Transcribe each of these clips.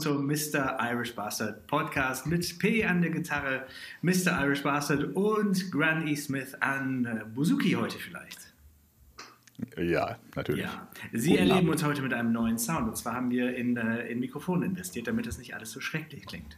zum Mr. Irish Bastard Podcast mit P an der Gitarre, Mr. Irish Bastard und Gran E. Smith an äh, Buzuki heute vielleicht. Ja, natürlich. Ja. Sie Guten erleben Abend. uns heute mit einem neuen Sound. Und zwar haben wir in, äh, in Mikrofone investiert, damit es nicht alles so schrecklich klingt.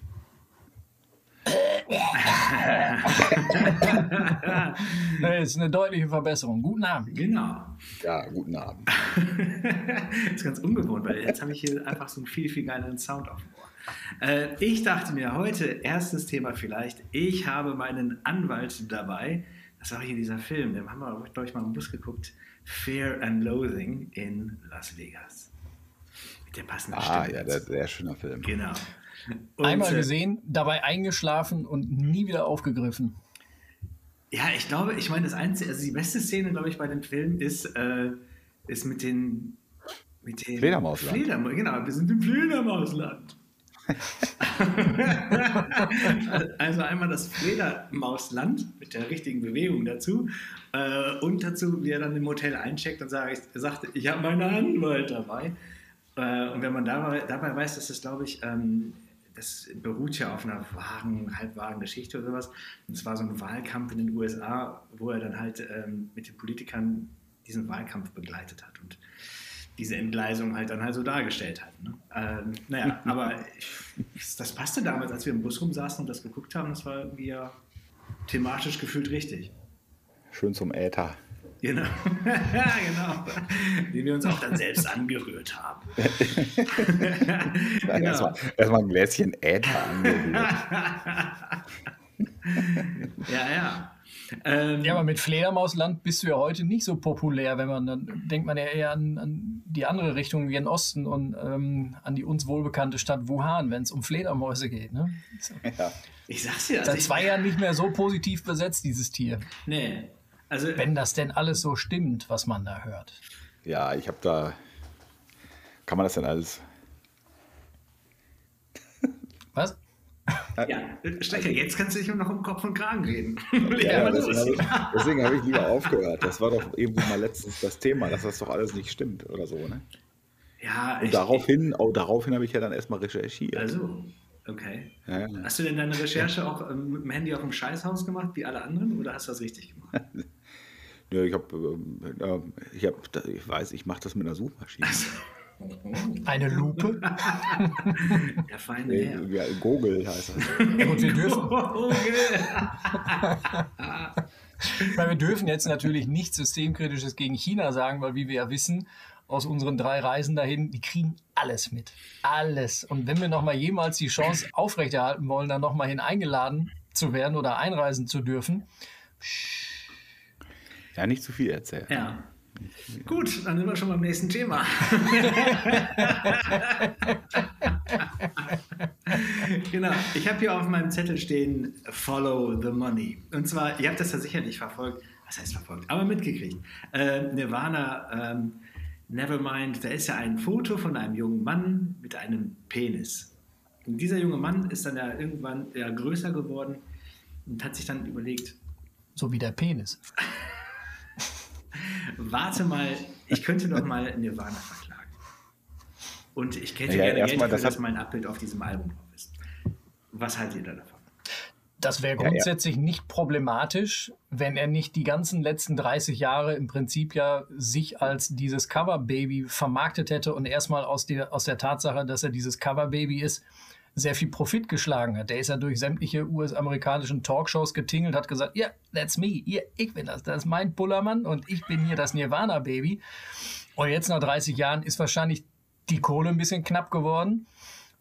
das ist eine deutliche Verbesserung. Guten Abend. Genau. Ja, guten Abend. das ist ganz ungewohnt, weil jetzt habe ich hier einfach so einen viel, viel geileren Sound auf dem Ohr. Äh, ich dachte mir heute, erstes Thema vielleicht, ich habe meinen Anwalt dabei. Das war hier dieser Film, den haben wir, glaube ich, mal im Bus geguckt. Fear and Loathing in Las Vegas. Mit der passenden Ah, Stimme ja, der, sehr schöner Film. Genau. Und, Einmal äh, gesehen, dabei eingeschlafen und nie wieder aufgegriffen. Ja, ich glaube, ich meine, das einzige, also die beste Szene, glaube ich, bei dem Film ist, äh, ist mit den, mit den Fledermausland. Fledermaus, genau, wir sind im Fledermausland. also einmal das Fledermausland mit der richtigen Bewegung dazu äh, und dazu, wie er dann im Hotel eincheckt und sagt, sagt ich habe meinen Anwalt dabei. Äh, und wenn man dabei, dabei weiß, dass das, glaube ich, ähm, das beruht ja auf einer wahren, halbwahren Geschichte oder sowas. Und es war so ein Wahlkampf in den USA, wo er dann halt ähm, mit den Politikern diesen Wahlkampf begleitet hat und diese Entgleisung halt dann halt so dargestellt hat. Ne? Ähm, naja, aber ich, das passte damals, als wir im Bus rumsaßen und das geguckt haben, das war irgendwie ja thematisch gefühlt richtig. Schön zum Äther. Genau, ja, genau. Den wir uns auch dann selbst angerührt haben. genau. Erstmal erst ein Gläschen Äther angerührt. ja, ja. Ähm, ja, aber mit Fledermausland bist du ja heute nicht so populär, wenn man dann denkt man ja eher an, an die andere Richtung wie in Osten und ähm, an die uns wohlbekannte Stadt Wuhan, wenn es um Fledermäuse geht. Ne? Ja. Ich sag's dir. Seit zwei Jahren nicht mehr so positiv besetzt, dieses Tier. Nee, also, Wenn das denn alles so stimmt, was man da hört. Ja, ich habe da. Kann man das denn alles? Was? Ja, Stecker, jetzt kannst du dich noch um Kopf und Kragen reden. ja, deswegen habe hab ich lieber aufgehört. Das war doch eben mal letztens das Thema, dass das doch alles nicht stimmt oder so, ne? Ja, Und daraufhin, oh, daraufhin habe ich ja dann erstmal recherchiert. Also, Okay. Ja, Hast du denn deine Recherche auch ähm, mit dem Handy auf dem Scheißhaus gemacht, wie alle anderen, oder hast du das richtig gemacht? Ja, ich habe, äh, ich, hab, ich weiß, ich mache das mit einer Suchmaschine. Eine Lupe? Der feine Herr. Ja, Google heißt das. Ja, und wir dürfen. weil wir dürfen jetzt natürlich nichts Systemkritisches gegen China sagen, weil wie wir ja wissen, aus unseren drei Reisen dahin, die kriegen alles mit. Alles. Und wenn wir nochmal jemals die Chance aufrechterhalten wollen, dann nochmal hin eingeladen zu werden oder einreisen zu dürfen. Ja, nicht zu viel erzählen. Ja. Gut, dann sind wir schon beim nächsten Thema. genau, ich habe hier auf meinem Zettel stehen Follow the Money. Und zwar, ihr habt das ja sicherlich verfolgt, was heißt verfolgt, aber mitgekriegt. Äh, Nirvana ähm, Nevermind, da ist ja ein Foto von einem jungen Mann mit einem Penis. Und dieser junge Mann ist dann ja irgendwann ja, größer geworden und hat sich dann überlegt. So wie der Penis. Warte mal, ich könnte doch mal Nirvana verklagen. Und ich hätte ja, gerne Geld dafür, das dass mein Abbild auf diesem Album drauf ist. Was haltet ihr da davon? Das wäre grundsätzlich ja, ja. nicht problematisch, wenn er nicht die ganzen letzten 30 Jahre im Prinzip ja sich als dieses Cover-Baby vermarktet hätte und erstmal aus der, aus der Tatsache, dass er dieses Cover-Baby ist, sehr viel Profit geschlagen hat. Der ist ja durch sämtliche US-amerikanischen Talkshows getingelt, hat gesagt, ja, yeah, that's me, yeah, ich bin das, das ist mein Bullermann und ich bin hier das Nirvana-Baby. Und jetzt nach 30 Jahren ist wahrscheinlich die Kohle ein bisschen knapp geworden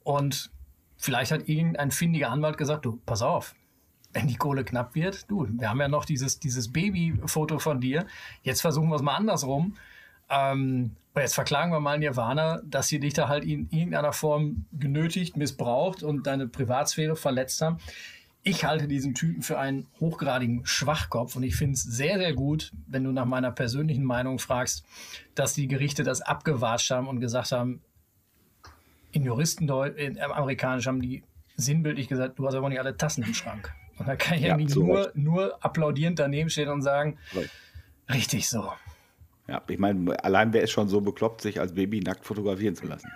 und vielleicht hat irgendein findiger Anwalt gesagt, du, pass auf, wenn die Kohle knapp wird, du, wir haben ja noch dieses, dieses Baby-Foto von dir. Jetzt versuchen wir es mal andersrum. Ähm, jetzt verklagen wir mal Nirvana, dass sie dich da halt in irgendeiner Form genötigt, missbraucht und deine Privatsphäre verletzt haben. Ich halte diesen Typen für einen hochgradigen Schwachkopf und ich finde es sehr, sehr gut, wenn du nach meiner persönlichen Meinung fragst, dass die Gerichte das abgewatscht haben und gesagt haben, in Juristendeutsch, in amerikanisch haben die sinnbildlich gesagt, du hast aber nicht alle Tassen im Schrank. Und da kann ich ja, eigentlich nur, nur applaudierend daneben stehen und sagen, right. richtig so. Ja, ich meine, allein wer ist schon so bekloppt, sich als Baby nackt fotografieren zu lassen?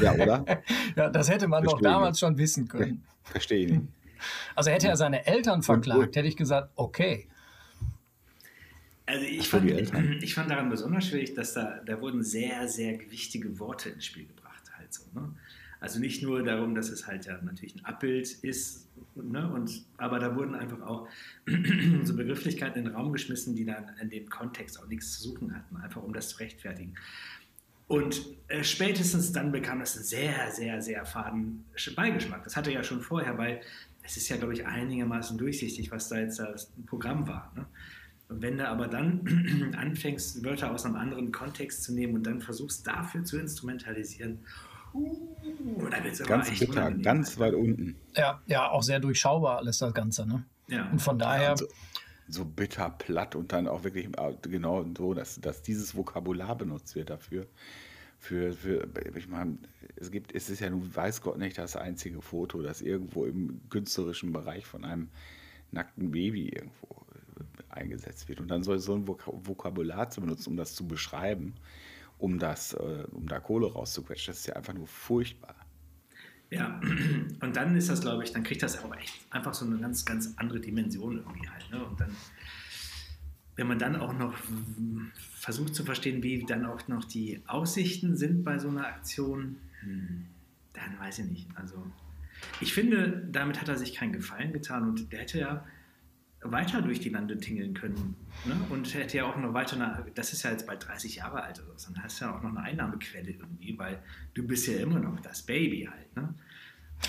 ja, oder? Ja, das hätte man doch damals nicht. schon wissen können. Verstehe ich nicht. Also hätte er seine Eltern verklagt, hätte ich gesagt, okay. Also ich fand, ich fand daran besonders schwierig, dass da, da wurden sehr, sehr gewichtige Worte ins Spiel gebracht. Halt so, ne? Also nicht nur darum, dass es halt ja natürlich ein Abbild ist, ne? Und, aber da wurden einfach auch so Begrifflichkeiten in den Raum geschmissen, die dann in dem Kontext auch nichts zu suchen hatten, einfach um das zu rechtfertigen. Und äh, spätestens dann bekam das einen sehr, sehr, sehr faden Beigeschmack. Das hatte ja schon vorher, weil es ist ja, glaube ich, einigermaßen durchsichtig, was da jetzt das Programm war. Ne? Und wenn du aber dann anfängst, Wörter aus einem anderen Kontext zu nehmen und dann versuchst, dafür zu instrumentalisieren, Uh, da wird's ganz bitter, ganz weit unten. Ja, ja, auch sehr durchschaubar alles das Ganze. Ne? Ja. Und von daher. Ja, so, so, bitter platt und dann auch wirklich äh, genau so, dass, dass dieses Vokabular benutzt wird dafür. Für, für, ich meine, es gibt, es ist ja nun, weiß Gott nicht, das einzige Foto, das irgendwo im künstlerischen Bereich von einem nackten Baby irgendwo äh, eingesetzt wird. Und dann soll so ein Vokabular zu benutzen, um das zu beschreiben um, das, äh, um da Kohle rauszuquetschen. Das ist ja einfach nur furchtbar. Ja, und dann ist das, glaube ich, dann kriegt das aber echt einfach so eine ganz, ganz andere Dimension irgendwie halt. Ne? Und dann, wenn man dann auch noch versucht zu verstehen, wie dann auch noch die Aussichten sind bei so einer Aktion, dann weiß ich nicht. Also, ich finde, damit hat er sich keinen Gefallen getan und der hätte ja weiter durch die Lande tingeln können. Ne? Und hätte ja auch noch weiter, eine, das ist ja jetzt bald 30 Jahre alt oder so, dann hast du ja auch noch eine Einnahmequelle irgendwie, weil du bist ja immer noch das Baby halt. Ne?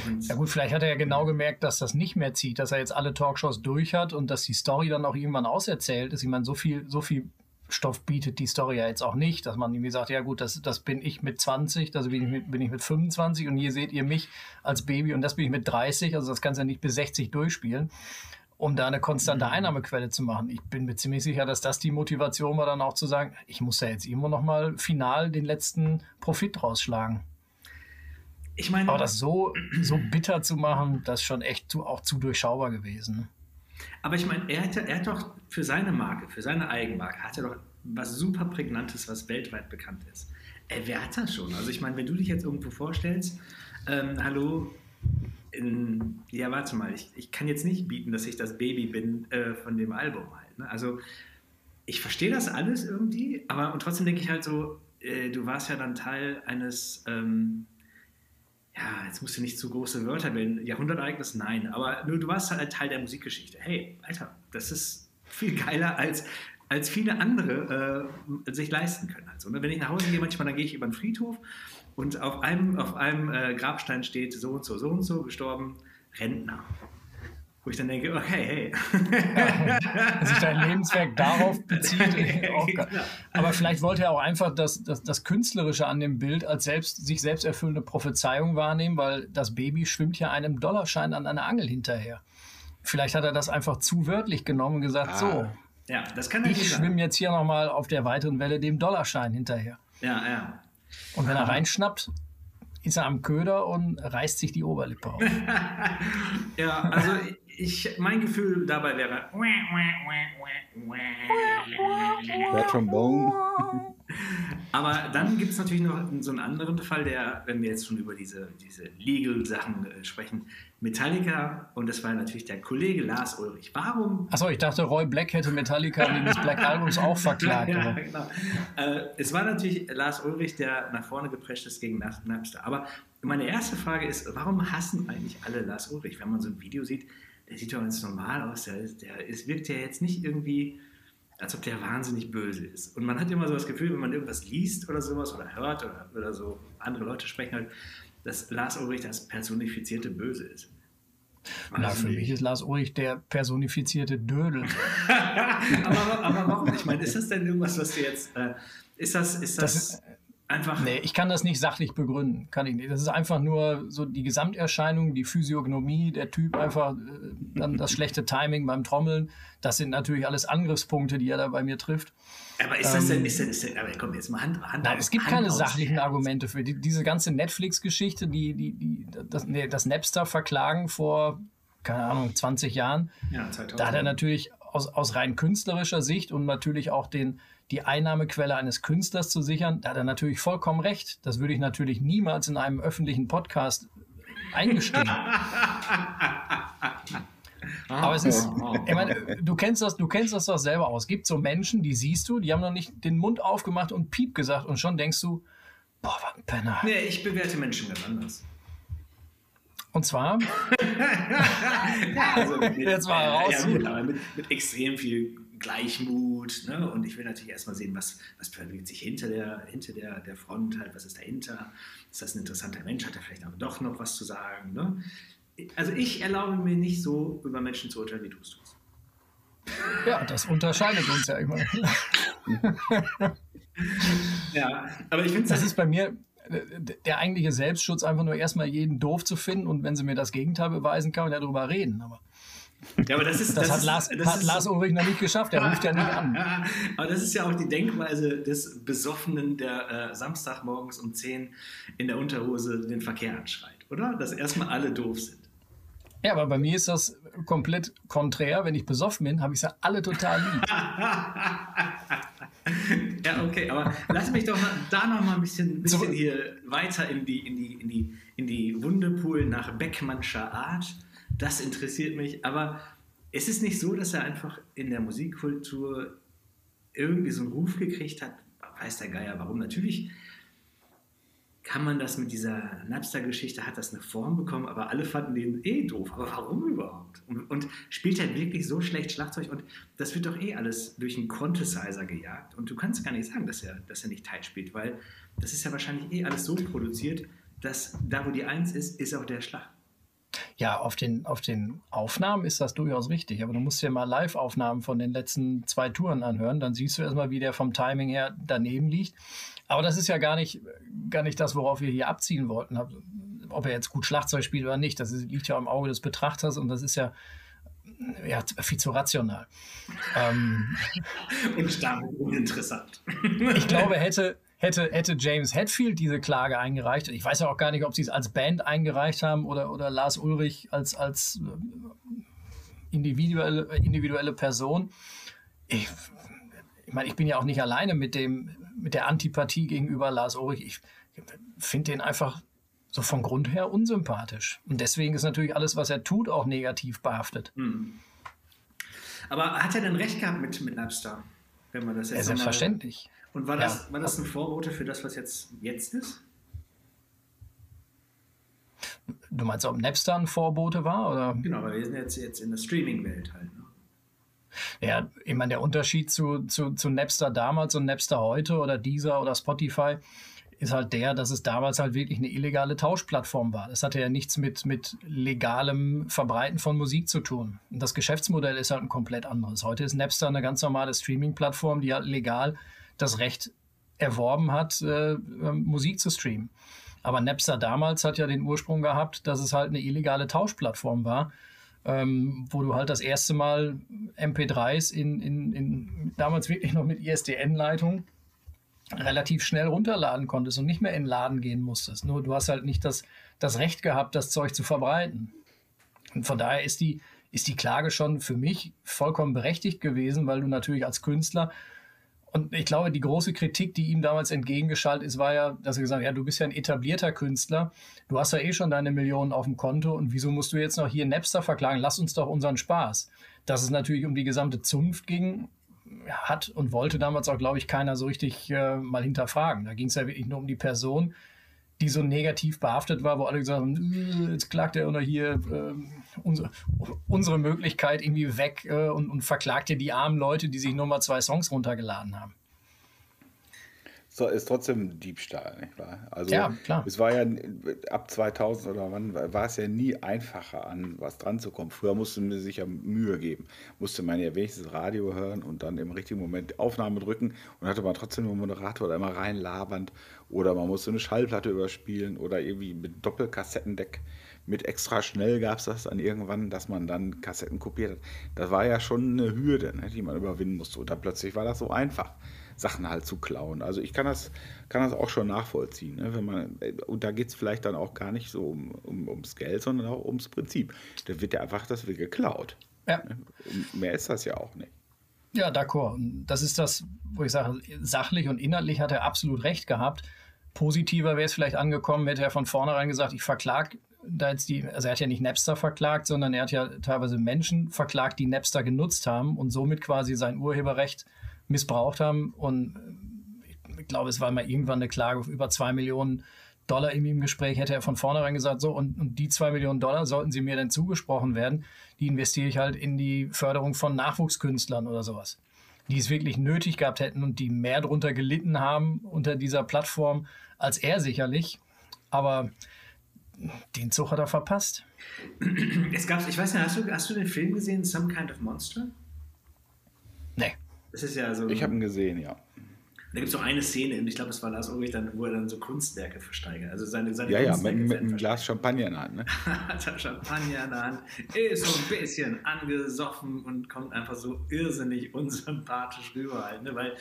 Und ja gut, vielleicht hat er ja genau gemerkt, dass das nicht mehr zieht, dass er jetzt alle Talkshows durch hat und dass die Story dann auch irgendwann auserzählt ist. Ich meine, so viel, so viel Stoff bietet die Story ja jetzt auch nicht, dass man irgendwie sagt, ja gut, das, das bin ich mit 20, also bin ich mit, bin ich mit 25 und hier seht ihr mich als Baby und das bin ich mit 30, also das kannst du ja nicht bis 60 durchspielen um da eine konstante mhm. Einnahmequelle zu machen. Ich bin mir ziemlich sicher, dass das die Motivation war, dann auch zu sagen, ich muss ja jetzt immer noch mal final den letzten Profit rausschlagen. Ich meine, aber das so, so bitter zu machen, das ist schon echt zu, auch zu durchschaubar gewesen. Aber ich meine, er, er hat doch für seine Marke, für seine Eigenmarke, hat er doch was super Prägnantes, was weltweit bekannt ist. Er wert das schon. Also ich meine, wenn du dich jetzt irgendwo vorstellst, ähm, hallo, in, ja, warte mal, ich, ich kann jetzt nicht bieten, dass ich das Baby bin äh, von dem Album halt. Ne? Also ich verstehe das alles irgendwie, aber und trotzdem denke ich halt so, äh, du warst ja dann Teil eines, ähm, ja, jetzt musst du nicht zu große Wörter wählen, Jahrhundertereignis, nein, aber nur du warst halt Teil der Musikgeschichte. Hey, Alter, das ist viel geiler als als viele andere äh, sich leisten können. Also, ne? Wenn ich nach Hause gehe, manchmal, dann gehe ich über den Friedhof und auf einem, auf einem äh, Grabstein steht so und so, so und so, gestorben, Rentner. Wo ich dann denke, okay, hey. Ja, sich dein Lebenswerk darauf bezieht. genau. Aber vielleicht wollte er auch einfach das, das, das Künstlerische an dem Bild als selbst, sich selbst erfüllende Prophezeiung wahrnehmen, weil das Baby schwimmt ja einem Dollarschein an einer Angel hinterher. Vielleicht hat er das einfach zu wörtlich genommen und gesagt, ah. so, ja, das kann ich schwimme jetzt hier nochmal auf der weiteren Welle dem Dollarschein hinterher. Ja, ja. Und wenn er reinschnappt, ist er am Köder und reißt sich die Oberlippe auf. ja, also ich, mein Gefühl dabei wäre. Der Trombone. Aber dann gibt es natürlich noch so einen anderen Fall, der, wenn wir jetzt schon über diese, diese Legal-Sachen äh, sprechen, Metallica, und das war natürlich der Kollege Lars Ulrich. Warum? Achso, ich dachte, Roy Black hätte Metallica wegen des Black Albums auch verklagt. ja, genau. Äh, es war natürlich Lars Ulrich, der nach vorne geprescht ist gegen Napster. Aber meine erste Frage ist, warum hassen eigentlich alle Lars Ulrich? Wenn man so ein Video sieht, der sieht doch ganz normal aus. Der, der ist, wirkt ja jetzt nicht irgendwie als ob der wahnsinnig böse ist. Und man hat immer so das Gefühl, wenn man irgendwas liest oder sowas oder hört oder, oder so andere Leute sprechen halt, dass Lars Ulrich das personifizierte Böse ist. Na, für mich ist Lars Ulrich der personifizierte Dödel. aber, aber, warum? Ich meine, ist das denn irgendwas, was du jetzt. Äh, ist das. Ist das, das ist, Einfach. Nee, ich kann das nicht sachlich begründen. Kann ich nicht. Das ist einfach nur so die Gesamterscheinung, die Physiognomie, der Typ einfach, äh, dann das schlechte Timing beim Trommeln. Das sind natürlich alles Angriffspunkte, die er da bei mir trifft. Aber ist das denn, ähm, ist denn, ist denn aber komm, jetzt mal Hand, Hand Nein, es gibt Hand keine sachlichen Argumente für die, diese ganze Netflix-Geschichte, die, die, die, das, nee, das Napster-Verklagen vor, keine Ahnung, 20 Jahren. Ja, 2000. Da hat er natürlich aus, aus rein künstlerischer Sicht und natürlich auch den, die Einnahmequelle eines Künstlers zu sichern, da hat er natürlich vollkommen recht. Das würde ich natürlich niemals in einem öffentlichen Podcast eingestehen. Aber es ist, ich meine, du kennst das, du kennst das doch selber aus. Es gibt so Menschen, die siehst du, die haben noch nicht den Mund aufgemacht und Piep gesagt und schon denkst du, boah, was ein Penner. Nee, ich bewerte Menschen ganz anders. Und zwar? ja, also mit, Jetzt mal raus. Ja, gut, aber mit, mit, extrem viel Gleichmut. Ne? Und ich will natürlich erstmal sehen, was, was bewegt sich hinter, der, hinter der, der Front, halt, was ist dahinter. Ist das ein interessanter Mensch? Hat er vielleicht auch doch noch was zu sagen? Ne? Also ich erlaube mir nicht so über Menschen zu urteilen, wie du es tust. Ja, das unterscheidet uns ja immer. ja, aber ich finde das ist bei mir, der eigentliche Selbstschutz, einfach nur erstmal jeden doof zu finden und wenn sie mir das Gegenteil beweisen, kann man ja darüber reden. Aber ja, aber das ist. Das, das hat, Lars, das hat ist, Lars Ulrich noch nicht geschafft, er ruft ja nicht an. aber das ist ja auch die Denkweise des Besoffenen, der äh, Samstagmorgens um 10 in der Unterhose den Verkehr anschreit, oder? Dass erstmal alle doof sind. Ja, aber bei mir ist das komplett konträr. Wenn ich besoffen bin, habe ich sie alle total lieb. ja, okay, aber lass mich doch da noch mal ein bisschen, bisschen so, hier weiter in die, in, die, in, die, in die Wunde poolen nach Beckmannscher Art. Das interessiert mich. Aber es ist nicht so, dass er einfach in der Musikkultur irgendwie so einen Ruf gekriegt hat. Weiß der Geier warum. Natürlich kann man das mit dieser Napster-Geschichte, hat das eine Form bekommen, aber alle fanden den eh doof. Aber warum überhaupt? Und, und spielt er wirklich so schlecht Schlagzeug? Und das wird doch eh alles durch einen Quanticizer gejagt. Und du kannst gar nicht sagen, dass er, dass er nicht tight spielt, weil das ist ja wahrscheinlich eh alles so produziert, dass da, wo die Eins ist, ist auch der Schlag. Ja, auf den, auf den Aufnahmen ist das durchaus richtig, aber du musst dir mal Live-Aufnahmen von den letzten zwei Touren anhören, dann siehst du erstmal, wie der vom Timing her daneben liegt. Aber das ist ja gar nicht, gar nicht das, worauf wir hier abziehen wollten. Ob er jetzt gut Schlagzeug spielt oder nicht, das liegt ja im Auge des Betrachters und das ist ja, ja viel zu rational. Ähm, und damit uninteressant. ich glaube, hätte, hätte, hätte James Hetfield diese Klage eingereicht, ich weiß ja auch gar nicht, ob sie es als Band eingereicht haben oder, oder Lars Ulrich als, als äh, individuelle, individuelle Person. Ich, ich meine, ich bin ja auch nicht alleine mit dem, mit der Antipathie gegenüber Lars Ulrich. Ich finde den einfach so von Grund her unsympathisch. Und deswegen ist natürlich alles, was er tut, auch negativ behaftet. Hm. Aber hat er denn recht gehabt mit, mit Napster? Wenn man das jetzt ja, selbstverständlich. Mal... Und war das, ja. war das ein Vorbote für das, was jetzt, jetzt ist? Du meinst, ob Napster ein Vorbote war? Oder? Genau, aber wir sind jetzt, jetzt in der Streaming-Welt halt. Ne? Ja, ich meine, der Unterschied zu, zu, zu Napster damals und Napster heute oder Deezer oder Spotify ist halt der, dass es damals halt wirklich eine illegale Tauschplattform war. Das hatte ja nichts mit, mit legalem Verbreiten von Musik zu tun. Und das Geschäftsmodell ist halt ein komplett anderes. Heute ist Napster eine ganz normale Streaming-Plattform, die halt legal das Recht erworben hat, äh, Musik zu streamen. Aber Napster damals hat ja den Ursprung gehabt, dass es halt eine illegale Tauschplattform war ähm, wo du halt das erste Mal MP3s in, in, in damals wirklich noch mit ISDN-Leitung relativ schnell runterladen konntest und nicht mehr in den Laden gehen musstest. Nur du hast halt nicht das, das Recht gehabt, das Zeug zu verbreiten. Und von daher ist die, ist die Klage schon für mich vollkommen berechtigt gewesen, weil du natürlich als Künstler und ich glaube, die große Kritik, die ihm damals entgegengeschaltet ist, war ja, dass er gesagt hat, ja, du bist ja ein etablierter Künstler, du hast ja eh schon deine Millionen auf dem Konto und wieso musst du jetzt noch hier Napster verklagen? Lass uns doch unseren Spaß. Dass es natürlich um die gesamte Zunft ging, hat und wollte damals auch, glaube ich, keiner so richtig äh, mal hinterfragen. Da ging es ja wirklich nur um die Person, die so negativ behaftet war, wo alle gesagt haben, äh, jetzt klagt er unter hier äh, unsere, unsere Möglichkeit irgendwie weg äh, und, und verklagt ja die armen Leute, die sich nur mal zwei Songs runtergeladen haben. So, ist trotzdem Diebstahl, nicht wahr? Also ja, klar. es war ja ab 2000 oder wann war es ja nie einfacher, an was dran zu kommen. Früher musste man sich ja Mühe geben. Musste man ja wenigstens Radio hören und dann im richtigen Moment Aufnahme drücken und hatte man trotzdem einen Moderator da immer rein labernd oder man musste eine Schallplatte überspielen oder irgendwie mit Doppelkassettendeck mit extra schnell gab es das dann irgendwann, dass man dann Kassetten kopiert hat. Das war ja schon eine Hürde, ne, die man überwinden musste. Und dann plötzlich war das so einfach, Sachen halt zu klauen. Also ich kann das, kann das auch schon nachvollziehen. Ne, wenn man, und da geht es vielleicht dann auch gar nicht so um, um, ums Geld, sondern auch ums Prinzip. Da wird ja einfach das wird geklaut. Ja. Mehr ist das ja auch nicht. Ja, d'accord. Das ist das, wo ich sage, sachlich und inhaltlich hat er absolut recht gehabt. Positiver wäre es vielleicht angekommen, hätte er von vornherein gesagt, ich verklag da jetzt die, also er hat ja nicht Napster verklagt, sondern er hat ja teilweise Menschen verklagt, die Napster genutzt haben und somit quasi sein Urheberrecht missbraucht haben. Und ich glaube, es war mal irgendwann eine Klage auf über zwei Millionen Dollar in ihm Gespräch, hätte er von vornherein gesagt, so, und, und die zwei Millionen Dollar sollten sie mir denn zugesprochen werden, die investiere ich halt in die Förderung von Nachwuchskünstlern oder sowas, die es wirklich nötig gehabt hätten und die mehr darunter gelitten haben unter dieser Plattform als er sicherlich. Aber den Zug hat er verpasst. Es gab, ich weiß nicht, hast du, hast du den Film gesehen, Some Kind of Monster? Nee. Das ist ja so. Ich habe ihn gesehen, ja. Da gibt es auch eine Szene, ich glaube, es war Lars Ulrich, dann, wo er dann so Kunstwerke versteigert. Also seine, seine ja, ja, mit, mit einem Glas Champagner in der Hand. Ne? Hat er Champagner in der Hand, ist so ein bisschen angesoffen und kommt einfach so irrsinnig unsympathisch rüber halt, ne? weil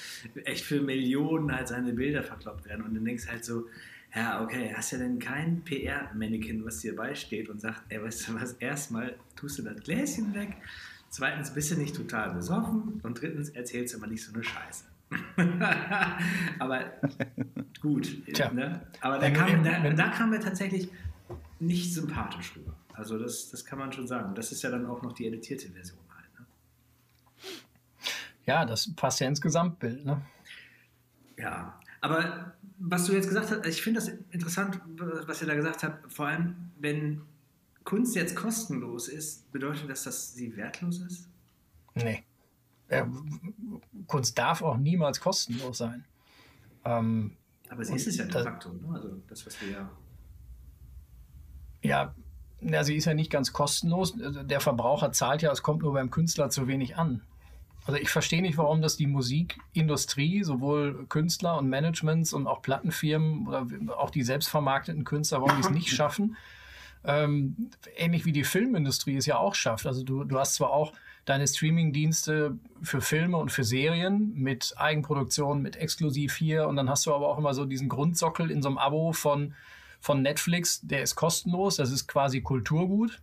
echt für Millionen halt seine Bilder verkloppt werden. Und du denkst halt so, ja, okay, hast du denn kein PR-Mannequin, was dir beisteht und sagt, ey, weißt du was, erstmal tust du das Gläschen weg, zweitens bist du nicht total besoffen und drittens erzählst du immer nicht so eine Scheiße. aber gut. Ne? Aber da kam, da, da kam er tatsächlich nicht sympathisch rüber. Also das, das kann man schon sagen. Das ist ja dann auch noch die editierte Version halt. Ne? Ja, das passt ja ins Gesamtbild. Ne? Ja, aber was du jetzt gesagt hast, ich finde das interessant, was ihr da gesagt habt, vor allem, wenn Kunst jetzt kostenlos ist, bedeutet das, dass sie wertlos ist? Nee. Äh, Kunst darf auch niemals kostenlos sein. Ähm, Aber sie ist es ja de facto, ne? also das, was wir ja. Ja, ja, sie ist ja nicht ganz kostenlos. Der Verbraucher zahlt ja, es kommt nur beim Künstler zu wenig an. Also ich verstehe nicht, warum das die Musikindustrie, sowohl Künstler und Managements und auch Plattenfirmen oder auch die selbstvermarkteten Künstler, warum die es nicht schaffen. Ähm, ähnlich wie die Filmindustrie es ja auch schafft. Also du, du hast zwar auch deine Streaming-Dienste für Filme und für Serien mit Eigenproduktion, mit exklusiv hier und dann hast du aber auch immer so diesen Grundsockel in so einem Abo von, von Netflix, der ist kostenlos, das ist quasi Kulturgut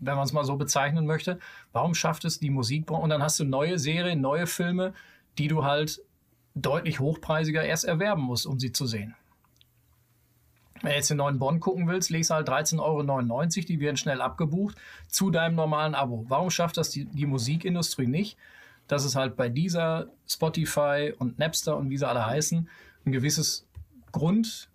wenn man es mal so bezeichnen möchte. Warum schafft es die Musikbranche? Und dann hast du neue Serien, neue Filme, die du halt deutlich hochpreisiger erst erwerben musst, um sie zu sehen. Wenn du jetzt den neuen Bond gucken willst, legst du halt 13,99 Euro, die werden schnell abgebucht, zu deinem normalen Abo. Warum schafft das die, die Musikindustrie nicht, dass es halt bei dieser Spotify und Napster und wie sie alle heißen, ein gewisses Grund,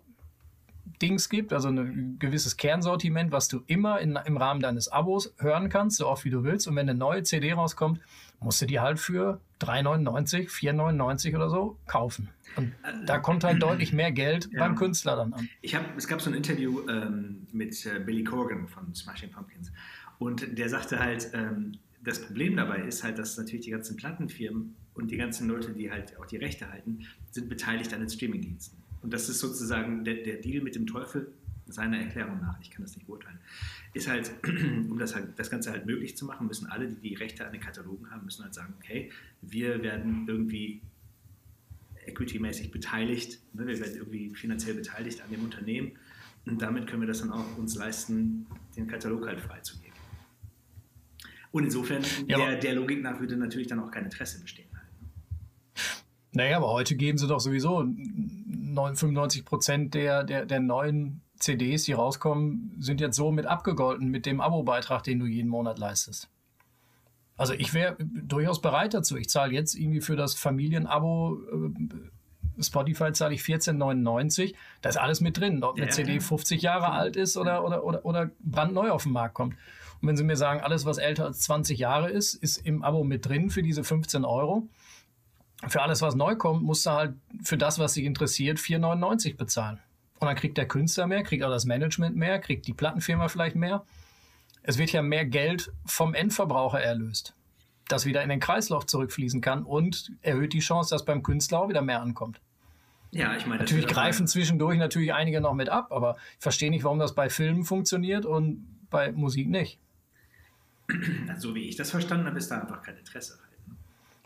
Dings gibt, also ein gewisses Kernsortiment, was du immer in, im Rahmen deines Abos hören kannst, so oft wie du willst. Und wenn eine neue CD rauskommt, musst du die halt für 3,99, 4,99 oder so kaufen. Und da kommt halt deutlich mehr Geld ja. beim Künstler dann an. Ich hab, es gab so ein Interview ähm, mit äh, Billy Corgan von Smashing Pumpkins. Und der sagte halt, ähm, das Problem dabei ist halt, dass natürlich die ganzen Plattenfirmen und die ganzen Leute, die halt auch die Rechte halten, sind beteiligt an den Streamingdiensten. Und das ist sozusagen der, der Deal mit dem Teufel, seiner Erklärung nach, ich kann das nicht beurteilen, ist halt, um das, halt, das Ganze halt möglich zu machen, müssen alle, die die Rechte an den Katalogen haben, müssen halt sagen, okay, wir werden irgendwie equity-mäßig beteiligt, ne, wir werden irgendwie finanziell beteiligt an dem Unternehmen und damit können wir das dann auch uns leisten, den Katalog halt freizugeben. Und insofern, ja, der, der Logik nach würde natürlich dann auch kein Interesse bestehen. Naja, aber heute geben sie doch sowieso 95 Prozent der, der, der neuen CDs, die rauskommen, sind jetzt so mit abgegolten mit dem Abo-Beitrag, den du jeden Monat leistest. Also ich wäre durchaus bereit dazu. Ich zahle jetzt irgendwie für das Familienabo äh, Spotify zahle ich 14,99. Da ist alles mit drin, ob eine ja, CD 50 Jahre alt ist oder, oder, oder, oder brandneu auf den Markt kommt. Und wenn Sie mir sagen, alles, was älter als 20 Jahre ist, ist im Abo mit drin für diese 15 Euro, für alles, was neu kommt, musst du halt für das, was dich interessiert, 4,99 bezahlen. Und dann kriegt der Künstler mehr, kriegt auch das Management mehr, kriegt die Plattenfirma vielleicht mehr. Es wird ja mehr Geld vom Endverbraucher erlöst, das wieder in den Kreislauf zurückfließen kann und erhöht die Chance, dass beim Künstler auch wieder mehr ankommt. Ja, ich meine, natürlich greifen zwischendurch natürlich einige noch mit ab, aber ich verstehe nicht, warum das bei Filmen funktioniert und bei Musik nicht. So wie ich das verstanden habe, ist da einfach kein Interesse.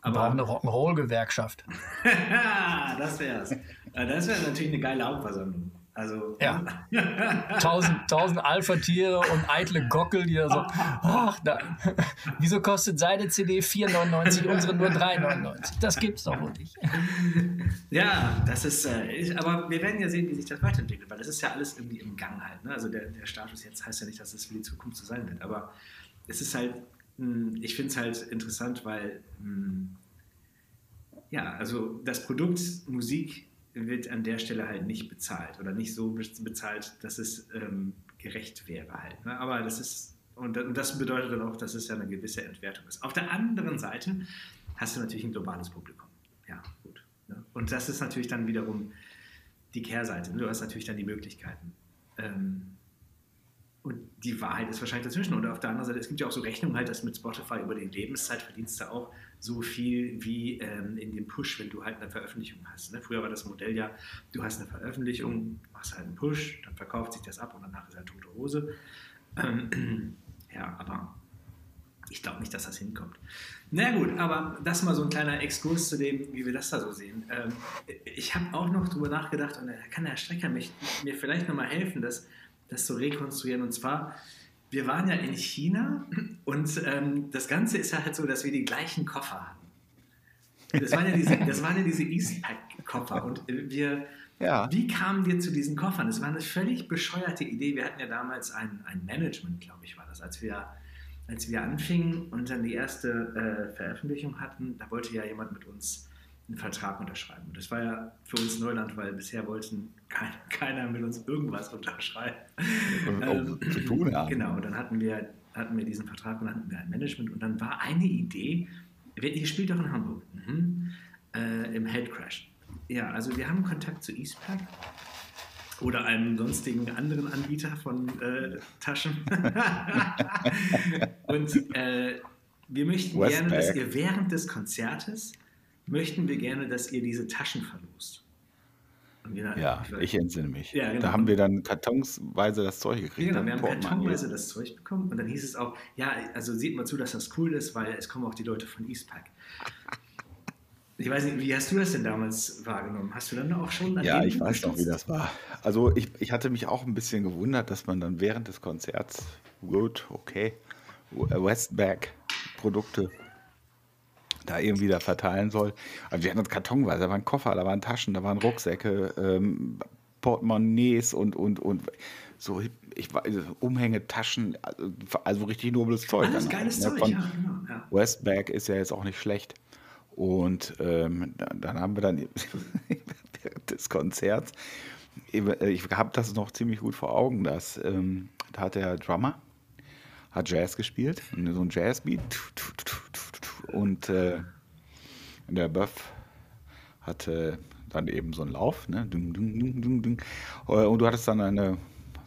Aber auch eine Rock'n'Roll-Gewerkschaft. das wäre es. Das wäre natürlich eine geile Hauptversammlung. Also ja. tausend, tausend Alpha-Tiere und eitle Gockel, die da so, ach, da, wieso kostet seine CD 4,99, unsere nur 3,99? Das gibt's doch wohl nicht. Ja, das ist, äh, aber wir werden ja sehen, wie sich das weiterentwickelt, weil das ist ja alles irgendwie im Gang halt. Ne? Also der, der Status jetzt heißt ja nicht, dass es für die Zukunft so sein wird, aber es ist halt, mh, hm, ich finde es halt interessant, weil, mh, hm, ja, also das Produkt Musik wird an der Stelle halt nicht bezahlt oder nicht so bezahlt, dass es ähm, gerecht wäre halt. Ne? Aber das ist, und das bedeutet dann auch, dass es ja eine gewisse Entwertung ist. Auf der anderen Seite hast du natürlich ein globales Publikum. Ja, gut. Ne? Und das ist natürlich dann wiederum die Kehrseite. Du hast natürlich dann die Möglichkeiten. Ähm, und die Wahrheit ist wahrscheinlich dazwischen. Und auf der anderen Seite, es gibt ja auch so Rechnungen halt, dass mit Spotify über die Lebenszeit verdienst auch so viel wie ähm, in dem Push, wenn du halt eine Veröffentlichung hast. Ne? Früher war das Modell ja, du hast eine Veröffentlichung, machst halt einen Push, dann verkauft sich das ab und danach ist halt tote Hose. Ähm, ja, aber ich glaube nicht, dass das hinkommt. Na gut, aber das mal so ein kleiner Exkurs zu dem, wie wir das da so sehen. Ähm, ich habe auch noch drüber nachgedacht und da kann der Strecker mich, mir vielleicht nochmal helfen, dass das zu rekonstruieren. Und zwar, wir waren ja in China und ähm, das Ganze ist ja halt so, dass wir die gleichen Koffer hatten. Das waren ja diese, das waren ja diese Eastpack-Koffer und wir, ja. wie kamen wir zu diesen Koffern? Das war eine völlig bescheuerte Idee. Wir hatten ja damals ein, ein Management, glaube ich, war das, als wir, als wir anfingen und dann die erste äh, Veröffentlichung hatten. Da wollte ja jemand mit uns einen Vertrag unterschreiben. Und das war ja für uns Neuland, weil bisher wollten kein, keiner mit uns irgendwas unterschreiben. Ähm, zu tun haben. Genau, dann hatten wir, hatten wir diesen Vertrag und dann hatten wir ein Management und dann war eine Idee, ihr spielt doch in Hamburg, mhm. äh, im Headcrash. Ja, also wir haben Kontakt zu Eastpack oder einem sonstigen anderen Anbieter von äh, Taschen. und äh, wir möchten Westpack. gerne, dass ihr während des Konzertes möchten wir gerne, dass ihr diese Taschen verlost. Wir, ja, ich, entsinne mich. Ja, genau. Da haben wir dann kartonsweise das Zeug gekriegt. Genau, wir haben kartonweise das Zeug bekommen und dann hieß es auch, ja, also sieht mal zu, dass das cool ist, weil es kommen auch die Leute von Eastpack. Ich weiß nicht, wie hast du das denn damals wahrgenommen? Hast du dann auch schon Ja, ich weiß noch, wie das war. Also ich, ich hatte mich auch ein bisschen gewundert, dass man dann während des Konzerts, gut, okay, Westback Produkte da irgendwie da verteilen soll. Also wir hatten uns kartonweise, da waren Koffer, da waren Taschen, da waren Rucksäcke, ähm, Portemonnaies und, und, und so ich weiß, Umhänge, Taschen, also, also richtig nobles Zeug. Alles geiles ne? Zeug, ja, genau. Ja. Westback ist ja jetzt auch nicht schlecht. Und ähm, dann haben wir dann des Konzerts, ich habe das noch ziemlich gut vor Augen, dass ähm, da hat der Drummer hat Jazz gespielt, so ein Jazzbeat und äh, der Buff hatte dann eben so einen Lauf, ne? Und du hattest dann eine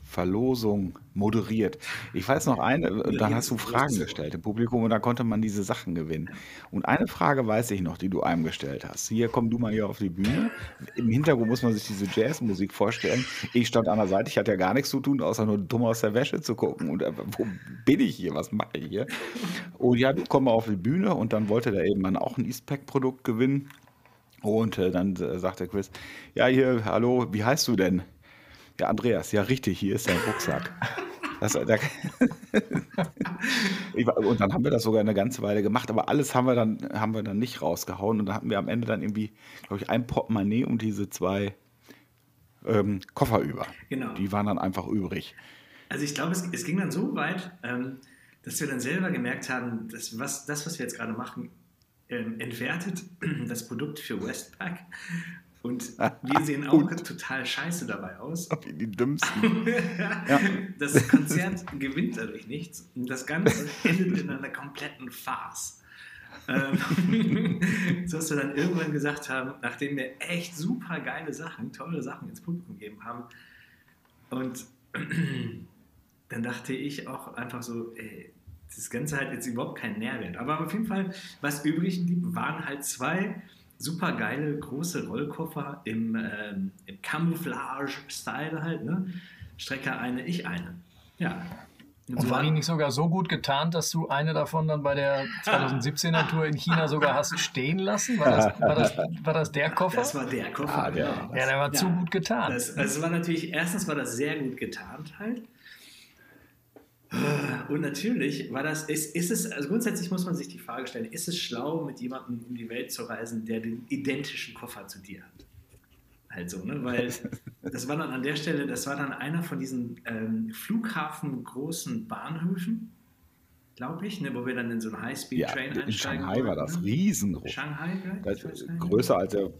Verlosung moderiert. Ich weiß noch eine, dann hast du Fragen gestellt im Publikum und dann konnte man diese Sachen gewinnen. Und eine Frage weiß ich noch, die du einem gestellt hast. Hier, komm du mal hier auf die Bühne. Im Hintergrund muss man sich diese Jazzmusik vorstellen. Ich stand an der Seite, ich hatte ja gar nichts zu tun, außer nur dumm aus der Wäsche zu gucken. Und äh, wo bin ich hier? Was mache ich hier? Und ja, du komm mal auf die Bühne und dann wollte der eben auch ein Eastpack-Produkt gewinnen. Und äh, dann äh, sagte Chris, ja hier, hallo, wie heißt du denn? Ja, Andreas, ja richtig, hier ist dein Rucksack. Das, da, und dann haben wir das sogar eine ganze Weile gemacht, aber alles haben wir dann, haben wir dann nicht rausgehauen. Und dann hatten wir am Ende dann irgendwie, glaube ich, ein Portemonnaie und diese zwei ähm, Koffer über. Genau. Die waren dann einfach übrig. Also ich glaube, es, es, ging dann so weit, ähm, dass wir dann selber gemerkt haben, dass was, das, was wir jetzt gerade machen, ähm, entwertet das Produkt für Westpack und wir sehen auch total scheiße dabei aus. Die dümmsten. ja. Das Konzert gewinnt dadurch nichts. Und das Ganze endet in einer kompletten Farce. Ähm, so dass wir dann irgendwann gesagt haben, nachdem wir echt super geile Sachen, tolle Sachen ins Publikum gegeben haben. Und dann dachte ich auch einfach so, ey, das Ganze hat jetzt überhaupt keinen Nährwert. Aber auf jeden Fall, was übrig blieb, waren halt zwei super geile große Rollkoffer im, ähm, im Camouflage-Style halt, ne? Strecker eine, ich eine. Ja. Und, so war die nicht sogar so gut getarnt, dass du eine davon dann bei der 2017er Tour in China sogar hast stehen lassen? War das, war das, war das der Koffer? Das war der Koffer, ah, der, genau. Ja, der war ja, zu gut getarnt. Das, also war natürlich, erstens war das sehr gut getarnt halt. Und natürlich war das, ist, ist es, also grundsätzlich muss man sich die Frage stellen, ist es schlau, mit jemandem um die Welt zu reisen, der den identischen Koffer zu dir hat? Halt so, ne? Weil das war dann an der Stelle, das war dann einer von diesen ähm, Flughafen großen Bahnhöfen, glaube ich, ne, wo wir dann in so einen High-Speed-Train ja, einsteigen. In Shanghai war das ne? riesengroß. Shanghai, das größer als der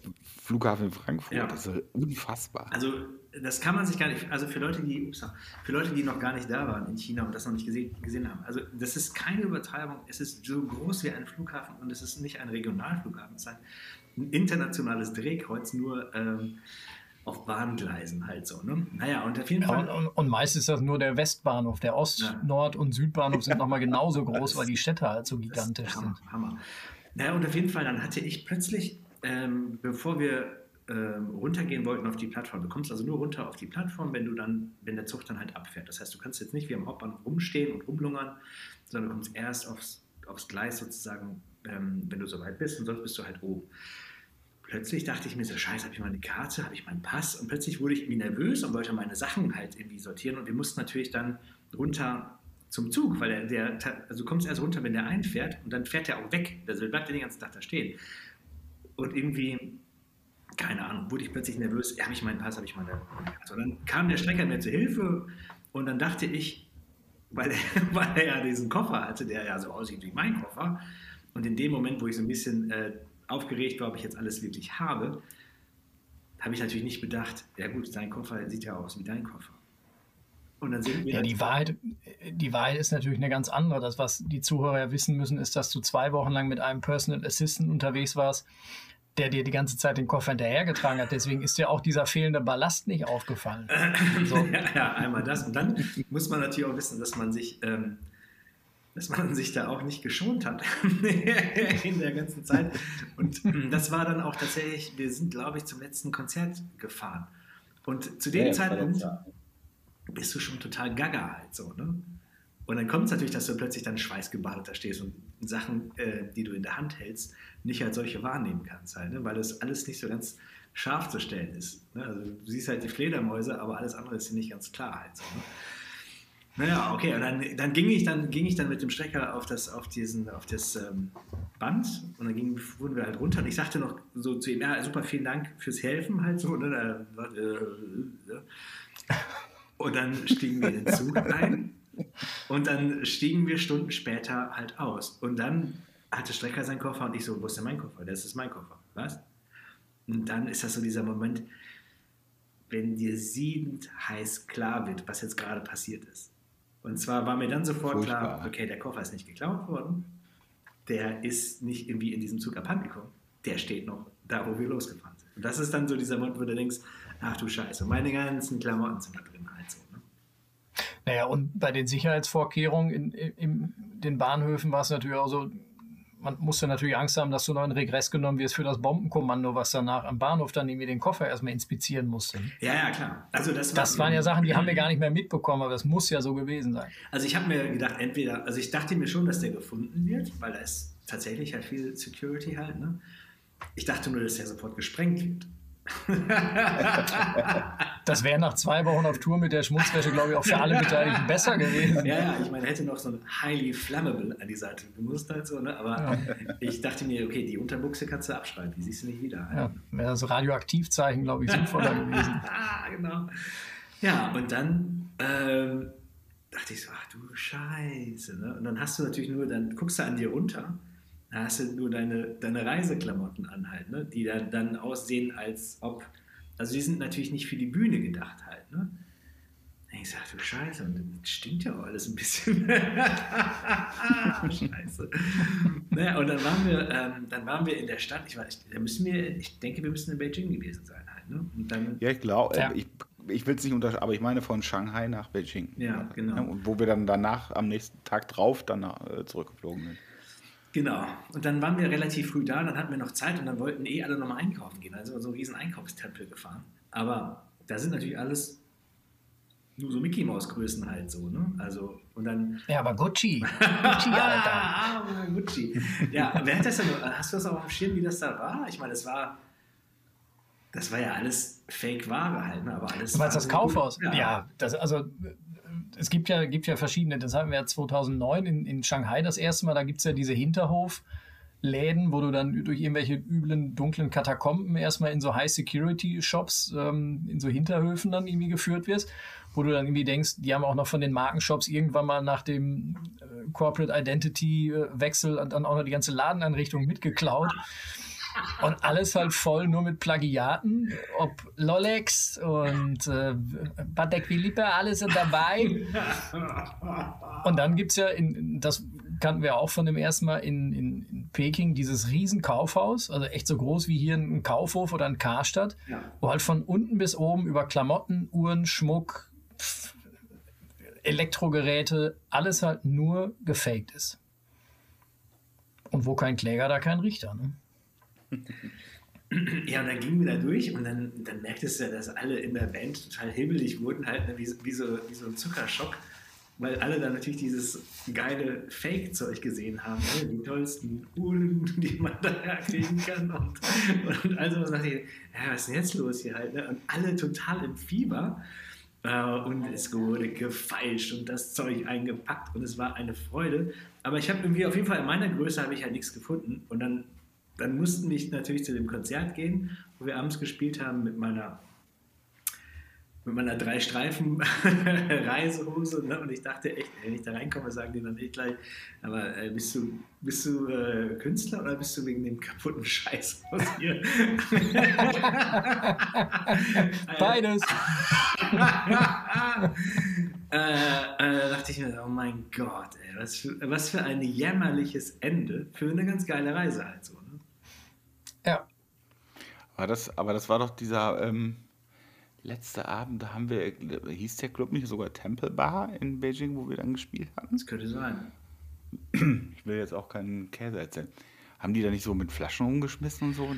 Flughafen in Frankfurt. Ja. Das ist unfassbar. Also das kann man sich gar nicht, also für Leute, die, ups, für Leute, die noch gar nicht da waren in China und das noch nicht gesehen, gesehen haben, also das ist keine Übertreibung, es ist so groß wie ein Flughafen und es ist nicht ein Regionalflughafen, es ist ein internationales Drehkreuz, nur ähm, auf Bahngleisen halt so. Ne? Naja, und auf jeden Fall. Ja, und, und, meist ist das nur der Westbahnhof. Der Ost-, ja. Nord- und Südbahnhof sind nochmal genauso groß, weil die Städte halt so gigantisch Hammer, sind. Hammer. Naja, und auf jeden Fall, dann hatte ich plötzlich, ähm, bevor wir ähm, runtergehen wollten auf die Plattform, du kommst also nur runter auf die Plattform, wenn du dann, wenn der Zug dann halt abfährt. Das heißt, du kannst jetzt nicht wie am Hauptbahnhof rumstehen und rumlungern, sondern du kommst erst aufs, aufs Gleis sozusagen, ähm, wenn du soweit bist und sonst bist du halt oben plötzlich dachte ich mir so, scheiße, habe ich meine Karte, habe ich meinen Pass? Und plötzlich wurde ich irgendwie nervös und wollte meine Sachen halt irgendwie sortieren. Und wir mussten natürlich dann runter zum Zug, weil der, der also du kommst erst runter, wenn der einfährt und dann fährt der auch weg. Also bleibt der den ganzen Tag da stehen. Und irgendwie, keine Ahnung, wurde ich plötzlich nervös, habe ich meinen Pass, habe ich meine. Und dann kam der Strecker mir zur Hilfe und dann dachte ich, weil er, weil er ja diesen Koffer hatte, der ja so aussieht wie mein Koffer, und in dem Moment, wo ich so ein bisschen äh, aufgeregt war, ob ich jetzt alles wirklich habe, habe ich natürlich nicht bedacht, ja gut, sein Koffer sieht ja aus wie dein Koffer. Und dann sind wir ja, die Wahrheit, die Wahrheit ist natürlich eine ganz andere. Das, was die Zuhörer ja wissen müssen, ist, dass du zwei Wochen lang mit einem Personal Assistant unterwegs warst, der dir die ganze Zeit den Koffer hinterhergetragen hat. Deswegen ist dir auch dieser fehlende Ballast nicht aufgefallen. so. ja, ja, einmal das. Und dann muss man natürlich auch wissen, dass man sich ähm, dass man sich da auch nicht geschont hat in der ganzen Zeit. Und das war dann auch tatsächlich, wir sind, glaube ich, zum letzten Konzert gefahren. Und zu dem ja, Zeitpunkt bist du schon total gaga halt so, ne? Und dann kommt es natürlich, dass du plötzlich dann schweißgebadet da stehst und Sachen, äh, die du in der Hand hältst, nicht als solche wahrnehmen kannst halt, ne? weil das alles nicht so ganz scharf zu stellen ist. Ne? Also du siehst halt die Fledermäuse, aber alles andere ist dir nicht ganz klar halt so. Ne? Naja, okay, und dann, dann, ging ich, dann ging ich dann mit dem Stecker auf das, auf diesen, auf das ähm, Band und dann ging, wurden wir halt runter und ich sagte noch so zu ihm, ja, super, vielen Dank fürs Helfen halt so. Ne? Und dann stiegen wir in den Zug ein und dann stiegen wir Stunden später halt aus. Und dann hatte Strecker seinen Koffer und ich so, wo ist denn mein Koffer? Das ist mein Koffer. Was? Und dann ist das so dieser Moment, wenn dir siedend heiß klar wird, was jetzt gerade passiert ist. Und zwar war mir dann sofort Furchtbar. klar, okay, der Koffer ist nicht geklaut worden, der ist nicht irgendwie in diesem Zug abhandengekommen, der steht noch da, wo wir losgefahren sind. Und das ist dann so dieser Moment, wo du denkst, ach du Scheiße, meine ganzen Klamotten sind da drin halt so. Naja, und bei den Sicherheitsvorkehrungen in, in, in den Bahnhöfen war es natürlich auch so, man musste natürlich Angst haben, dass du noch in Regress genommen wirst für das Bombenkommando, was danach am Bahnhof dann irgendwie den Koffer erstmal inspizieren musste. Ja, ja, klar. Also das, das waren ja Sachen, die haben wir gar nicht mehr mitbekommen, aber das muss ja so gewesen sein. Also ich habe mir gedacht, entweder, also ich dachte mir schon, dass der gefunden wird, weil da ist tatsächlich halt viel Security halt. Ne? Ich dachte nur, dass der sofort gesprengt wird das wäre nach zwei Wochen auf Tour mit der Schmutzwäsche, glaube ich, auch für alle Beteiligten besser gewesen. Ja, ja, ich meine, hätte noch so ein highly flammable an die Seite gemusst halt so, ne? aber ja. ich dachte mir, okay, die Unterbuchse kannst du abschreiben, die siehst du nicht wieder. Ja, wäre das Radioaktivzeichen, glaube ich, sinnvoller gewesen. genau. Ja, und dann ähm, dachte ich so, ach du Scheiße. Ne? Und dann hast du natürlich nur, dann guckst du an dir runter da hast du nur deine, deine Reiseklamotten an halt, ne? die dann, dann aussehen, als ob, also die sind natürlich nicht für die Bühne gedacht halt. Ne? Und ich sag, du Scheiße, und das stinkt ja auch alles ein bisschen. Scheiße. naja, und dann waren wir, ähm, dann waren wir in der Stadt, ich, weiß, da müssen wir, ich denke, wir müssen in Beijing gewesen sein halt. Ne? Und dann, ja, ich glaube, ja. ich, ich will es nicht unterscheiden, aber ich meine von Shanghai nach Beijing. Ja, genau. und wo wir dann danach am nächsten Tag drauf dann äh, zurückgeflogen sind. Genau. Und dann waren wir relativ früh da, dann hatten wir noch Zeit und dann wollten eh alle nochmal einkaufen gehen. Also so einen riesen Einkaufstempel gefahren. Aber da sind natürlich alles nur so Mickey Maus Größen halt so, ne? Also und dann. Ja, aber Gucci, Gucci, Alter. ah, Gucci. Ja, wer hat das denn? Hast du das auch auf dem Schirm, wie das da war? Ich meine, das war, das war ja alles Fake-Ware halt, ne? Aber alles. Du meinst das Kaufhaus? Ja. ja, das also es gibt ja, gibt ja verschiedene, das hatten wir ja 2009 in, in Shanghai das erste Mal, da gibt es ja diese Hinterhofläden, wo du dann durch irgendwelche üblen, dunklen Katakomben erstmal in so High-Security-Shops, ähm, in so Hinterhöfen dann irgendwie geführt wirst, wo du dann irgendwie denkst, die haben auch noch von den Markenshops irgendwann mal nach dem äh, Corporate Identity-Wechsel dann auch noch die ganze Ladeneinrichtung mitgeklaut. Und alles halt voll nur mit Plagiaten, ob Lolex und äh, Patek Philippe, alles sind dabei. Und dann gibt es ja, in, das kannten wir auch von dem ersten Mal in, in, in Peking, dieses riesen Kaufhaus, also echt so groß wie hier ein Kaufhof oder ein Karstadt, Ja. wo halt von unten bis oben über Klamotten, Uhren, Schmuck, pff, Elektrogeräte, alles halt nur gefaked ist. Und wo kein Kläger, da kein Richter. Ne? Ja, und dann gingen wir da durch und dann, dann merktest du ja, dass alle in der Band total hibbelig wurden, halt ne, wie, wie, so, wie so ein Zuckerschock, weil alle dann natürlich dieses geile Fake-Zeug gesehen haben, ne? die tollsten Uhren, die man da kriegen kann und, und also was dachte ich, ja, was ist denn jetzt los hier halt, ne? und alle total im Fieber äh, und es wurde gefeilscht und das Zeug eingepackt und es war eine Freude, aber ich habe irgendwie auf jeden Fall in meiner Größe habe ich halt nichts gefunden und dann dann mussten wir natürlich zu dem Konzert gehen, wo wir abends gespielt haben mit meiner mit meiner drei Streifen Reisehose ne? und ich dachte echt, wenn ich da reinkomme, sagen die dann echt gleich, aber äh, bist du, bist du äh, Künstler oder bist du wegen dem kaputten Scheiß aus hier? Beides. äh, äh, da dachte ich mir, oh mein Gott, ey, was, für, was für ein jämmerliches Ende für eine ganz geile Reise halt so. War das, aber das war doch dieser ähm, letzte Abend, da haben wir, hieß der Club nicht sogar Temple Bar in Beijing, wo wir dann gespielt hatten? Das könnte sein. Ich will jetzt auch keinen Käse erzählen. Haben die da nicht so mit Flaschen rumgeschmissen und so?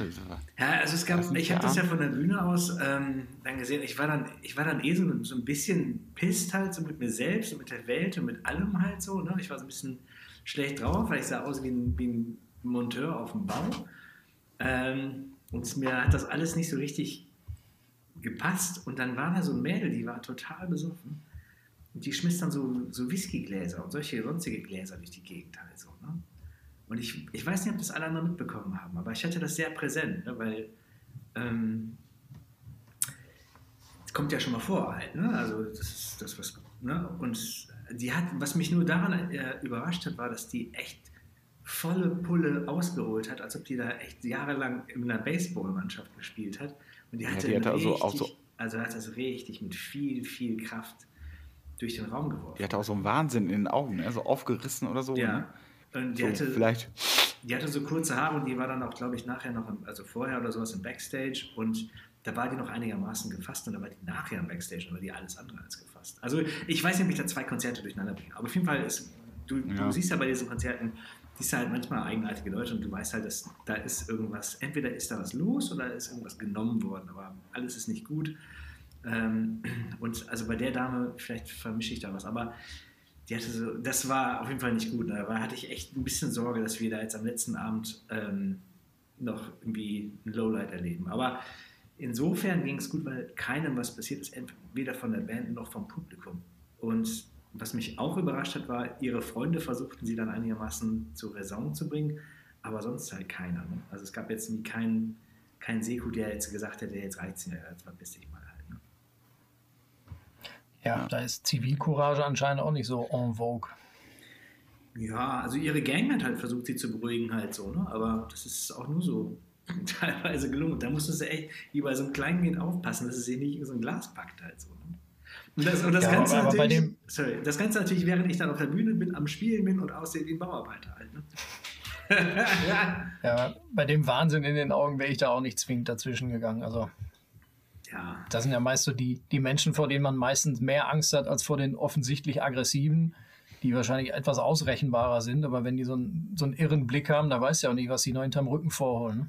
Ja, also es gab, ich habe das ja von der Bühne aus ähm, dann gesehen. Ich war dann, ich war dann eh so, so ein bisschen pisst halt, so mit mir selbst und mit der Welt und mit allem halt so. Ne? Ich war so ein bisschen schlecht drauf, weil ich sah aus wie ein, wie ein Monteur auf dem Bau. Ähm, und mir hat das alles nicht so richtig gepasst. Und dann war da so ein Mädel, die war total besoffen. Und die schmiss dann so, so Whiskygläser und solche sonstige Gläser durch die Gegend halt so. Ne? Und ich, ich weiß nicht, ob das alle anderen mitbekommen haben, aber ich hatte das sehr präsent, ne? weil ähm, es kommt ja schon mal vor halt, ne? Also das ist das, was. Ne? Und die hat, was mich nur daran äh, überrascht hat, war, dass die echt volle Pulle ausgeholt hat, als ob die da echt jahrelang in einer Baseballmannschaft gespielt hat. Und die hatte, die hatte also richtig, auch so- also hat das richtig mit viel, viel Kraft durch den Raum geworfen. die hatte auch so einen Wahnsinn in den Augen, ne? so aufgerissen oder so. Ne? ja. Und die So, hatte, vielleicht, die hatte so kurze Haare und die war dann auch, glaube ich, nachher noch, im, also vorher oder sowas im Backstage und da war die noch einigermaßen gefasst und da war die nachher im Backstage und war die alles andere als gefasst. Also ich weiß nicht, ob ich da zwei Konzerte durcheinander bringe, aber auf jeden Fall ist, du, Ja. du siehst ja bei diesen Konzerten, siehst du halt manchmal eigenartige Leute und du weißt halt, dass da ist irgendwas, entweder ist da was los oder ist irgendwas genommen worden, aber alles ist nicht gut. Ähm, und also bei der Dame, vielleicht vermische ich da was, aber die hatte so, das war auf jeden Fall nicht gut. ne? Da hatte ich echt ein bisschen Sorge, dass wir da jetzt am letzten Abend ähm, noch irgendwie ein Lowlight erleben. Aber insofern ging es gut, weil keinem was passiert ist, weder von der Band noch vom Publikum. Und was mich auch überrascht hat, war, ihre Freunde versuchten sie dann einigermaßen zur Raison zu bringen, aber sonst halt keiner. Ne? Also es gab jetzt nie keinen kein Seku, der jetzt gesagt hätte, jetzt reicht's mir, jetzt verpiss dich mal halt. Ne? Ja, da ist Zivilcourage anscheinend auch nicht so en vogue. Ja, also ihre Gang hat halt versucht, sie zu beruhigen halt so, ne? Aber das ist auch nur so teilweise gelungen. Da musst du sie echt wie bei so einem kleinen Kind aufpassen, dass es sie nicht in so ein Glas packt halt so. Ne? Und das, und das Ja, Ganze aber- aber natürlich, dem- sorry, das Ganze natürlich, während ich dann auf der Bühne bin, am Spielen bin und aussehe wie ein Bauarbeiter halt. Ne? Ja, bei dem Wahnsinn in den Augen wäre ich da auch nicht zwingend dazwischen gegangen. Also, ja, das sind ja meist so die, die Menschen, vor denen man meistens mehr Angst hat als vor den offensichtlich aggressiven, die wahrscheinlich etwas ausrechenbarer sind. Aber wenn die so einen, so einen irren Blick haben, da weißt du ja auch nicht, was sie noch hinterm Rücken vorholen. Ne?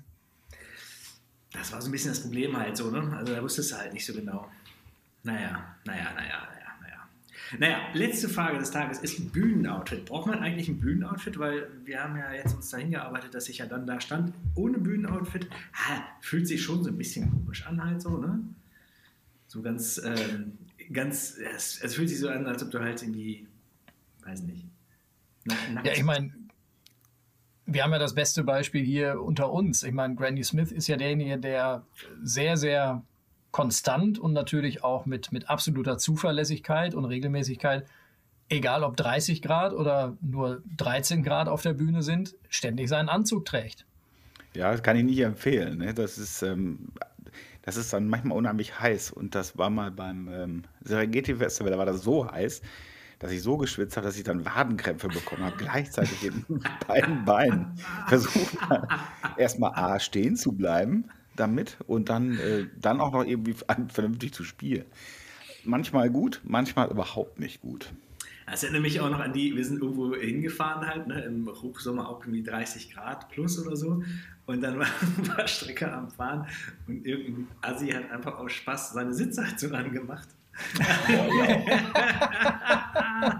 das war so ein bisschen das Problem halt so, ne? Also da wusstest du halt nicht so genau. Naja, naja, naja, naja, Naja, letzte Frage des Tages ist ein Bühnenoutfit. Braucht man eigentlich ein Bühnenoutfit? Weil wir haben ja jetzt uns dahin gearbeitet, dass ich ja dann da stand. Ohne Bühnenoutfit ha, fühlt sich schon so ein bisschen komisch an, halt so, ne? So ganz, ähm, ganz, es, es, fühlt sich so an, als ob du halt irgendwie, weiß nicht. Ja, ich meine, wir haben ja das beste Beispiel hier unter uns. Ich meine, Granny Smith ist ja derjenige, der sehr, sehr konstant und natürlich auch mit, mit absoluter Zuverlässigkeit und Regelmäßigkeit, egal ob 30 Grad oder nur 13 Grad auf der Bühne sind, ständig seinen Anzug trägt. Ja, das kann ich nicht empfehlen. Ne? Das, ist, ähm, das ist dann manchmal unheimlich heiß. Und das war mal beim ähm, Serengeti Festival, da war das so heiß, dass ich so geschwitzt habe, dass ich dann Wadenkrämpfe bekommen habe, gleichzeitig in beiden Beinen. Versucht erstmal A stehen zu bleiben damit und dann, äh, dann auch noch irgendwie vernünftig zu spielen. Manchmal gut, manchmal überhaupt nicht gut. Das erinnert mich auch noch an die, wir sind irgendwo hingefahren halt, ne, im Hochsommer auch irgendwie 30 Grad plus oder so. Und dann war, war Strecke am Fahren und irgendein Assi hat einfach aus Spaß seine Sitzheizung angemacht.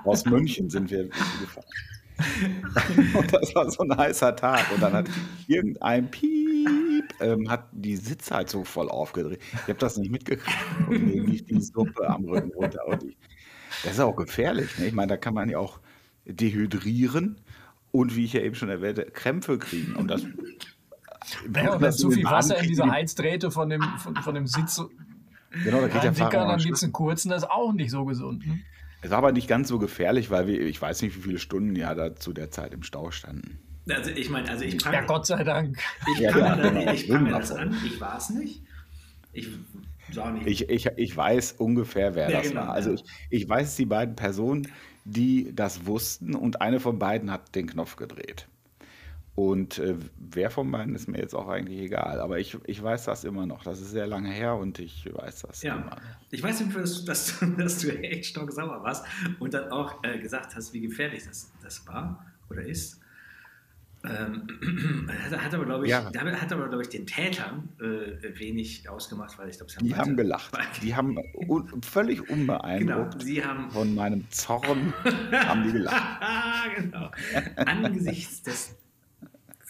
Aus München sind wir gefahren. Und das war so ein heißer Tag. Und dann hat irgendein Piep ähm, hat die Sitzheizung voll aufgedreht. Ich habe das nicht mitgekriegt. Und mir lief die Suppe am Rücken runter. Und ich, das ist auch gefährlich. Ne? Ich meine, da kann man ja auch dehydrieren und, wie ich ja eben schon erwähnte, Krämpfe kriegen. Und das. Ja, wenn zu viel Wasser in diese Heizdrähte von dem, von, von dem Sitz Genau, da geht der Fahrer dann gibt es einen kurzen, das ist auch nicht so gesund. Ne? Es war aber nicht ganz so gefährlich, weil wir, ich weiß nicht, wie viele Stunden ja da zu der Zeit im Stau standen. Also ich meine, also ich kann, Ja, Gott sei Dank. Ich ja, kann, ja, mir, ich kann mir das an, ich war es nicht. Ich, ich, ich, ich weiß ungefähr, wer ja, das genau, war. Also ich, ich weiß die beiden Personen, die das wussten und eine von beiden hat den Knopf gedreht. Und äh, wer von beiden ist mir jetzt auch eigentlich egal. Aber ich, ich weiß das immer noch. Das ist sehr lange her und ich weiß das ja. immer. Ich weiß nicht, dass, dass, dass du echt stocksauer warst und dann auch äh, gesagt hast, wie gefährlich das, das war oder ist. Ähm, hat aber, glaube ich, ja. hat aber, glaube ich, den Tätern äh, wenig ausgemacht, weil ich glaube, Die haben gelacht. Die haben un völlig unbeeindruckt genau, sie haben von meinem Zorn haben die gelacht. genau. Angesichts des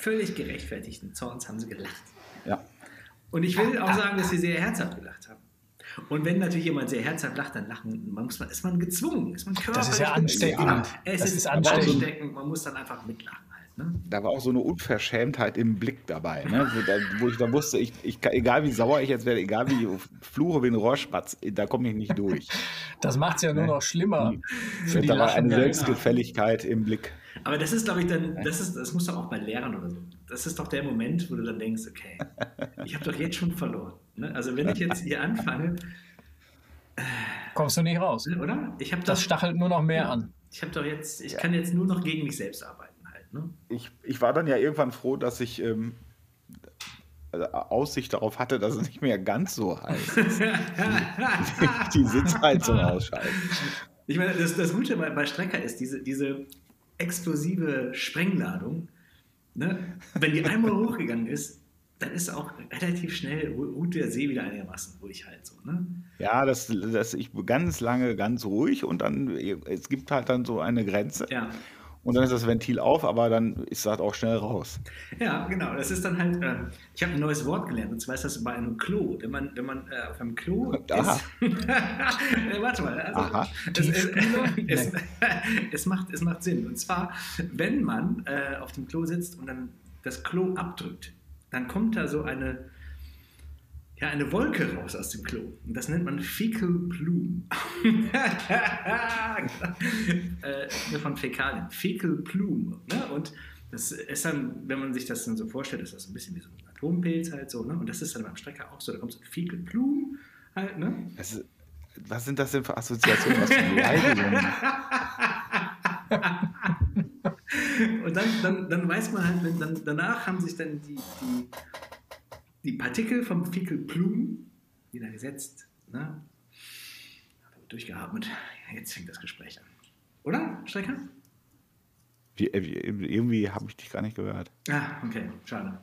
völlig gerechtfertigten Zorns haben sie gelacht. Ja. Und ich will auch sagen, dass sie sehr herzhaft gelacht haben. Und wenn natürlich jemand sehr herzhaft lacht, dann lachen, man muss, ist man gezwungen, ist man körperlich. Das ist ja ansteckend. Es das ist, ist ansteckend, man muss dann einfach mitlachen. Halt, ne? Da war auch so eine Unverschämtheit im Blick dabei, ne? wo ich da wusste, ich, ich, egal wie sauer ich jetzt werde, egal wie ich fluche wie ein Rohrspatz, da komme ich nicht durch. Das macht es ja nur noch schlimmer. Für die da war eine Selbstgefälligkeit im Blick. Aber das ist, glaube ich, dann, das, ist, das muss doch auch bei Lehrern oder so. Das ist doch der Moment, wo du dann denkst, okay, ich habe doch jetzt schon verloren. Ne? Also wenn ich jetzt hier anfange. Äh, Kommst du nicht raus. Oder? Ich das doch, stachelt nur noch mehr ja, an. Ich habe doch jetzt, ich ja. kann jetzt nur noch gegen mich selbst arbeiten halt. Ne? Ich, ich war dann ja irgendwann froh, dass ich ähm, also Aussicht darauf hatte, dass es nicht mehr ganz so heiß ist. die, die Sitzheizung ausschalten. Ich meine, das, das Gute bei, bei Strecker ist, diese, diese explosive Sprengladung, ne? wenn die einmal hochgegangen ist, dann ist auch relativ schnell, ruht der See wieder einigermaßen ruhig halt so. Ne? Ja, das, das ich ganz lange ganz ruhig und dann, es gibt halt dann so eine Grenze. Ja und dann ist das Ventil auf, aber dann ist das auch schnell raus. Ja, genau. Das ist dann halt, äh, ich habe ein neues Wort gelernt, und zwar ist das bei einem Klo. Wenn man, wenn man äh, auf einem Klo Aha. ist. warte mal. Also, Aha. Es, es, es, es, macht, es macht Sinn. Und zwar, wenn man äh, auf dem Klo sitzt und dann das Klo abdrückt, dann kommt da so eine ja, eine Wolke raus aus dem Klo. Und das nennt man Fecal Plume. äh, von Fäkalien. Fecal Plume. Ne? Und das ist dann, wenn man sich das dann so vorstellt, ist das ein bisschen wie so ein Atompilz halt so. Ne? Und das ist dann beim Strecker auch so. Da kommt so ein Fecal Plume halt. Ne? Ist, was sind das denn für Assoziationen? Was für Und dann, dann, dann weiß man halt, wenn, dann, danach haben sich dann die, die die Partikel vom Fecal Plume wieder gesetzt. Ne? Durchgeatmet. Jetzt fängt das Gespräch an. Oder, Strecker? Äh, wie, irgendwie habe ich dich gar nicht gehört. Ah, okay, schade.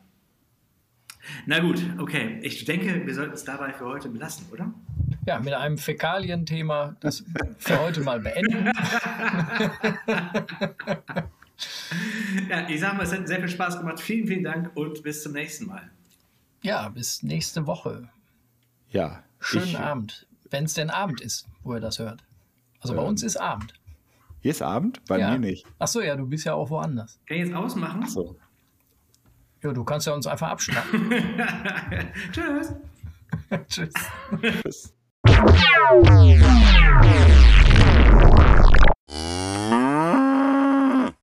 Na gut, okay. Ich denke, wir sollten es dabei für heute belassen, oder? ja, mit einem Fäkalien-Thema das für heute mal beenden. ja, ich sage mal, es hat sehr viel Spaß gemacht. Vielen, vielen Dank und bis zum nächsten Mal. Ja, bis nächste Woche. Ja. Schönen ich, Abend. Wenn es denn Abend ist, wo ihr das hört. Also ähm, bei uns ist Abend. Hier ist Abend? Bei ja. mir nicht. Achso, ja, du bist ja auch woanders. Kann ich jetzt ausmachen? Achso. Ja, du kannst ja uns einfach abschnappen. Tschüss. Tschüss. Tschüss.